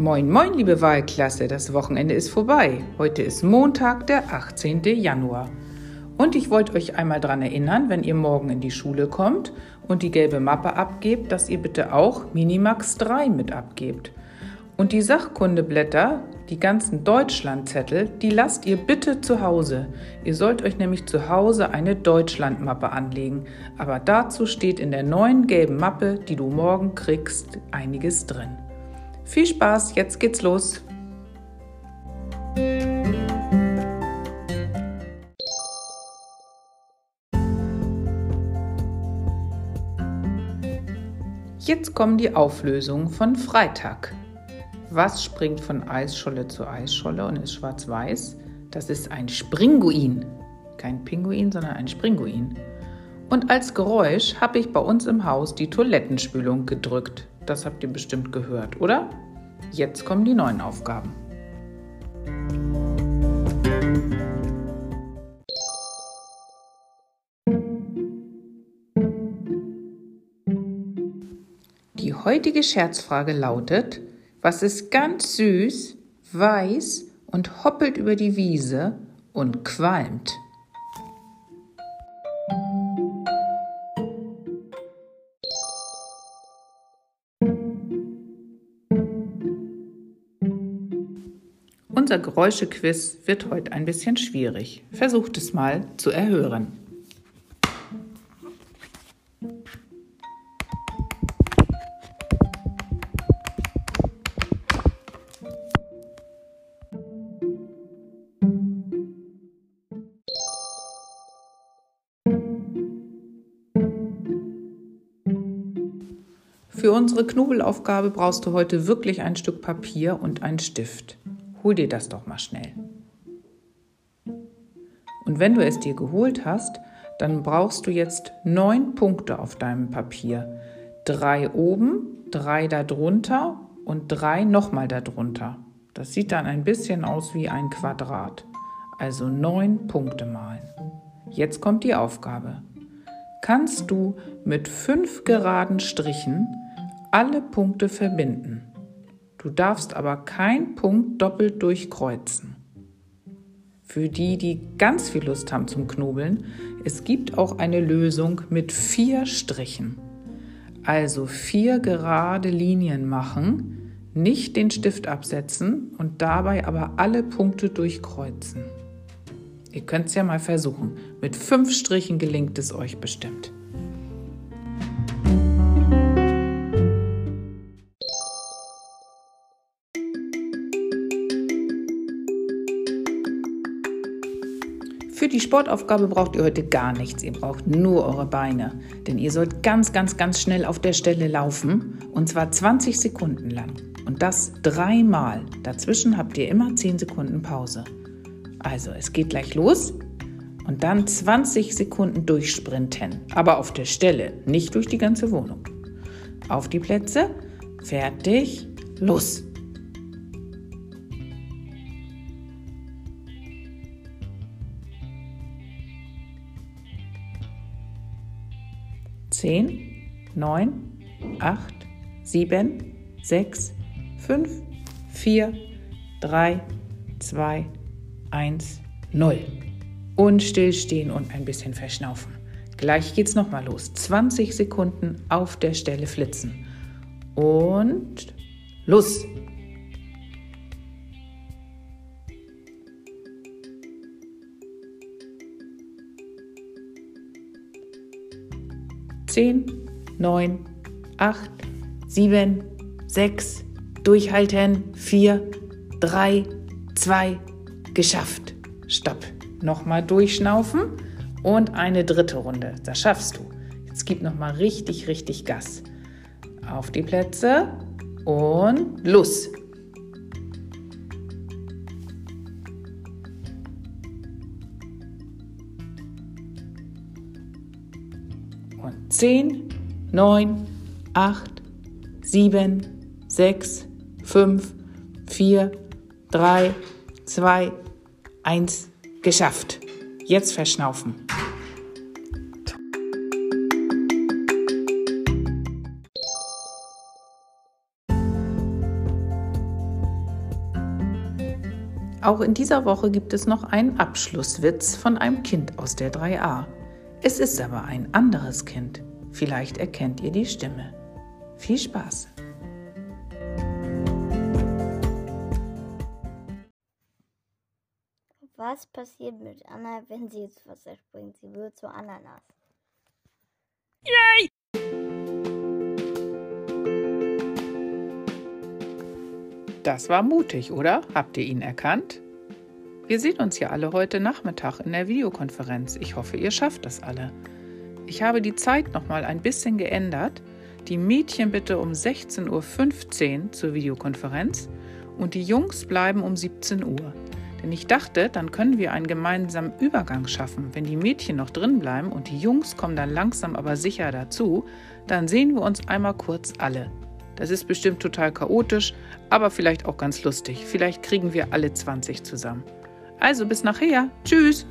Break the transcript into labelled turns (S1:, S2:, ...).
S1: Moin, moin, liebe Wahlklasse, das Wochenende ist vorbei. Heute ist Montag, der 18. Januar. Und ich wollte euch einmal daran erinnern, wenn ihr morgen in die Schule kommt und die gelbe Mappe abgebt, dass ihr bitte auch Minimax 3 mit abgebt. Und die Sachkundeblätter, die ganzen Deutschlandzettel, die lasst ihr bitte zu Hause. Ihr sollt euch nämlich zu Hause eine Deutschlandmappe anlegen. Aber dazu steht in der neuen gelben Mappe, die du morgen kriegst, einiges drin. Viel Spaß, jetzt geht's los. Jetzt kommen die Auflösungen von Freitag. Was springt von Eisscholle zu Eisscholle und ist schwarz-weiß? Das ist ein Springuin. Kein Pinguin, sondern ein Springuin. Und als Geräusch habe ich bei uns im Haus die Toilettenspülung gedrückt. Das habt ihr bestimmt gehört, oder? Jetzt kommen die neuen Aufgaben. Die heutige Scherzfrage lautet, was ist ganz süß, weiß und hoppelt über die Wiese und qualmt? Unser Geräuschequiz wird heute ein bisschen schwierig. Versucht es mal zu erhören. Für unsere Knobelaufgabe brauchst du heute wirklich ein Stück Papier und einen Stift. Hol dir das doch mal schnell. Und wenn du es dir geholt hast, dann brauchst du jetzt neun Punkte auf deinem Papier. Drei oben, drei darunter und drei nochmal darunter. Das sieht dann ein bisschen aus wie ein Quadrat. Also neun Punkte malen. Jetzt kommt die Aufgabe. Kannst du mit fünf geraden Strichen alle Punkte verbinden? Du darfst aber keinen Punkt doppelt durchkreuzen. Für die, die ganz viel Lust haben zum Knobeln, es gibt auch eine Lösung mit vier Strichen. Also vier gerade Linien machen, nicht den Stift absetzen und dabei aber alle Punkte durchkreuzen. Ihr könnt es ja mal versuchen. Mit fünf Strichen gelingt es euch bestimmt. Die Sportaufgabe braucht ihr heute gar nichts. Ihr braucht nur eure Beine. Denn ihr sollt ganz, ganz, ganz schnell auf der Stelle laufen. Und zwar 20 Sekunden lang. Und das dreimal. Dazwischen habt ihr immer 10 Sekunden Pause. Also, es geht gleich los. Und dann 20 Sekunden durchsprinten. Aber auf der Stelle, nicht durch die ganze Wohnung. Auf die Plätze. Fertig. Los. 10, 9, 8, 7, 6, 5, 4, 3, 2, 1, 0. Und stillstehen und ein bisschen verschnaufen. Gleich geht's nochmal los. 20 Sekunden auf der Stelle flitzen. Und los! 10, 9, 8, 7, 6, durchhalten, 4, 3, 2, geschafft. Stopp. Nochmal durchschnaufen und eine dritte Runde. Das schaffst du. Jetzt gib nochmal richtig, richtig Gas. Auf die Plätze und los. 10, 9, 8, 7, 6, 5, 4, 3, 2, 1, geschafft. Jetzt verschnaufen. Auch in dieser Woche gibt es noch einen Abschlusswitz von einem Kind aus der 3a. Es ist aber ein anderes Kind. Vielleicht erkennt ihr die Stimme. Viel Spaß!
S2: Was passiert mit Anna, wenn sie ins Wasser springt? Sie wird zur Ananas. Yay!
S1: Das war mutig, oder? Habt ihr ihn erkannt? Wir sehen uns ja alle heute Nachmittag in der Videokonferenz. Ich hoffe, ihr schafft das alle. Ich habe die Zeit noch mal ein bisschen geändert. Die Mädchen bitte um 16.15 Uhr zur Videokonferenz und die Jungs bleiben um 17 Uhr. Denn ich dachte, dann können wir einen gemeinsamen Übergang schaffen. Wenn die Mädchen noch drin bleiben und die Jungs kommen dann langsam aber sicher dazu, dann sehen wir uns einmal kurz alle. Das ist bestimmt total chaotisch, aber vielleicht auch ganz lustig. Vielleicht kriegen wir alle 20 zusammen. Also bis nachher. Tschüss.